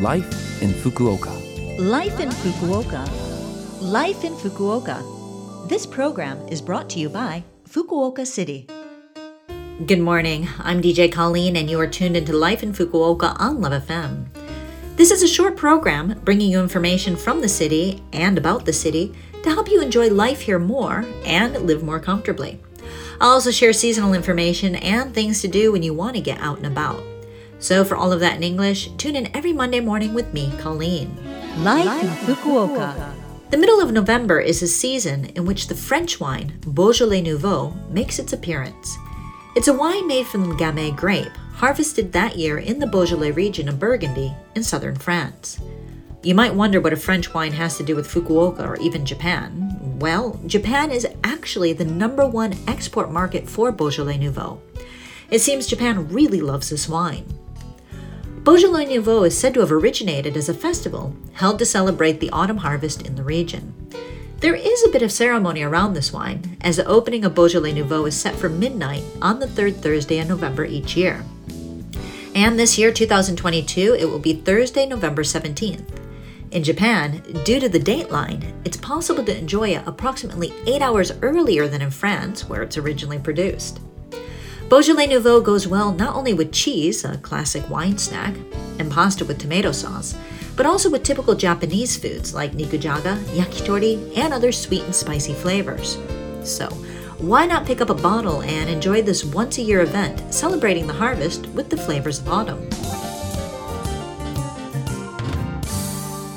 Life in Fukuoka. Life in Fukuoka. Life in Fukuoka. This program is brought to you by Fukuoka City. Good morning. I'm DJ Colleen, and you are tuned into Life in Fukuoka on Love FM. This is a short program bringing you information from the city and about the city to help you enjoy life here more and live more comfortably. I'll also share seasonal information and things to do when you want to get out and about. So, for all of that in English, tune in every Monday morning with me, Colleen. Life in Fukuoka. The middle of November is a season in which the French wine, Beaujolais Nouveau, makes its appearance. It's a wine made from the Gamay grape, harvested that year in the Beaujolais region of Burgundy in southern France. You might wonder what a French wine has to do with Fukuoka or even Japan. Well, Japan is actually the number one export market for Beaujolais Nouveau. It seems Japan really loves this wine. Beaujolais Nouveau is said to have originated as a festival held to celebrate the autumn harvest in the region. There is a bit of ceremony around this wine, as the opening of Beaujolais Nouveau is set for midnight on the third Thursday in November each year. And this year, 2022, it will be Thursday, November 17th. In Japan, due to the dateline, it's possible to enjoy it approximately eight hours earlier than in France, where it's originally produced. Beaujolais Nouveau goes well not only with cheese, a classic wine snack, and pasta with tomato sauce, but also with typical Japanese foods like nikujaga, yakitori, and other sweet and spicy flavors. So, why not pick up a bottle and enjoy this once a year event celebrating the harvest with the flavors of autumn?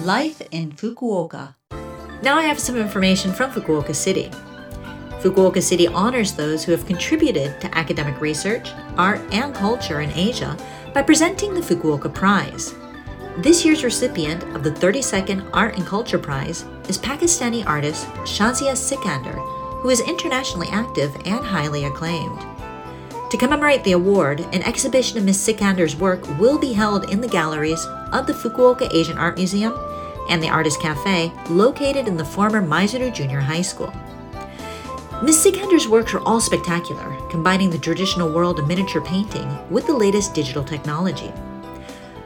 Life in Fukuoka. Now I have some information from Fukuoka City. Fukuoka City honors those who have contributed to academic research, art, and culture in Asia by presenting the Fukuoka Prize. This year's recipient of the 32nd Art and Culture Prize is Pakistani artist Shahzia Sikander, who is internationally active and highly acclaimed. To commemorate the award, an exhibition of Ms. Sikander's work will be held in the galleries of the Fukuoka Asian Art Museum and the Artist Cafe located in the former Maizuru Junior High School. Ms. Sikander's works are all spectacular, combining the traditional world of miniature painting with the latest digital technology.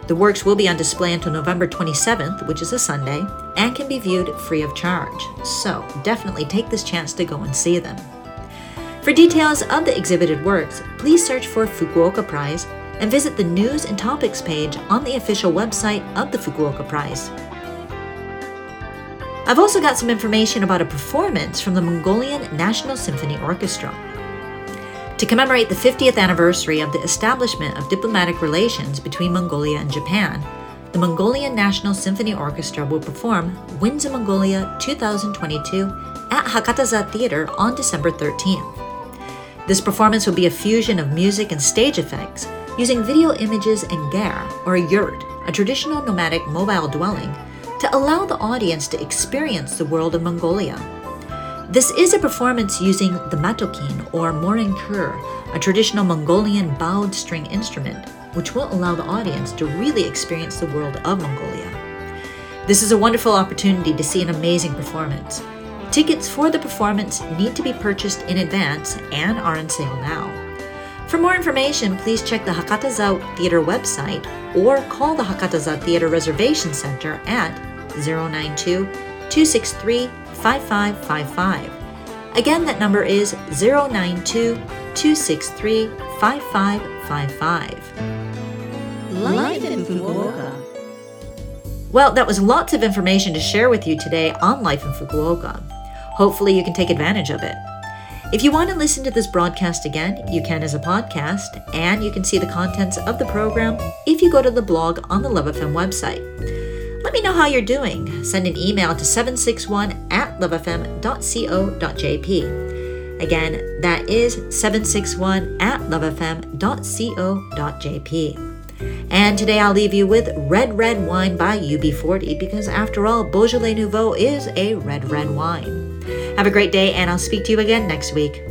The works will be on display until November 27th, which is a Sunday, and can be viewed free of charge. So definitely take this chance to go and see them. For details of the exhibited works, please search for Fukuoka Prize and visit the News and Topics page on the official website of the Fukuoka Prize. I've also got some information about a performance from the Mongolian National Symphony Orchestra. To commemorate the 50th anniversary of the establishment of diplomatic relations between Mongolia and Japan, the Mongolian National Symphony Orchestra will perform Winds of Mongolia 2022 at Hakataza Theater on December 13th. This performance will be a fusion of music and stage effects using video images and ger, or a yurt, a traditional nomadic mobile dwelling to allow the audience to experience the world of Mongolia. This is a performance using the matokin or morin khuur, a traditional Mongolian bowed string instrument, which will allow the audience to really experience the world of Mongolia. This is a wonderful opportunity to see an amazing performance. Tickets for the performance need to be purchased in advance and are on sale now. For more information, please check the Hakataza Theater website or call the Hakataza Theater Reservation Center at 092 263 5555. Again, that number is 092 263 5555. Life in Fukuoka. Well, that was lots of information to share with you today on Life in Fukuoka. Hopefully, you can take advantage of it. If you want to listen to this broadcast again, you can as a podcast, and you can see the contents of the program if you go to the blog on the Love FM website. Let me know how you're doing. Send an email to 761 at lovefm.co.jp. Again, that is 761 at lovefm.co.jp. And today I'll leave you with Red Red Wine by UB40 because after all, Beaujolais Nouveau is a red red wine. Have a great day and I'll speak to you again next week.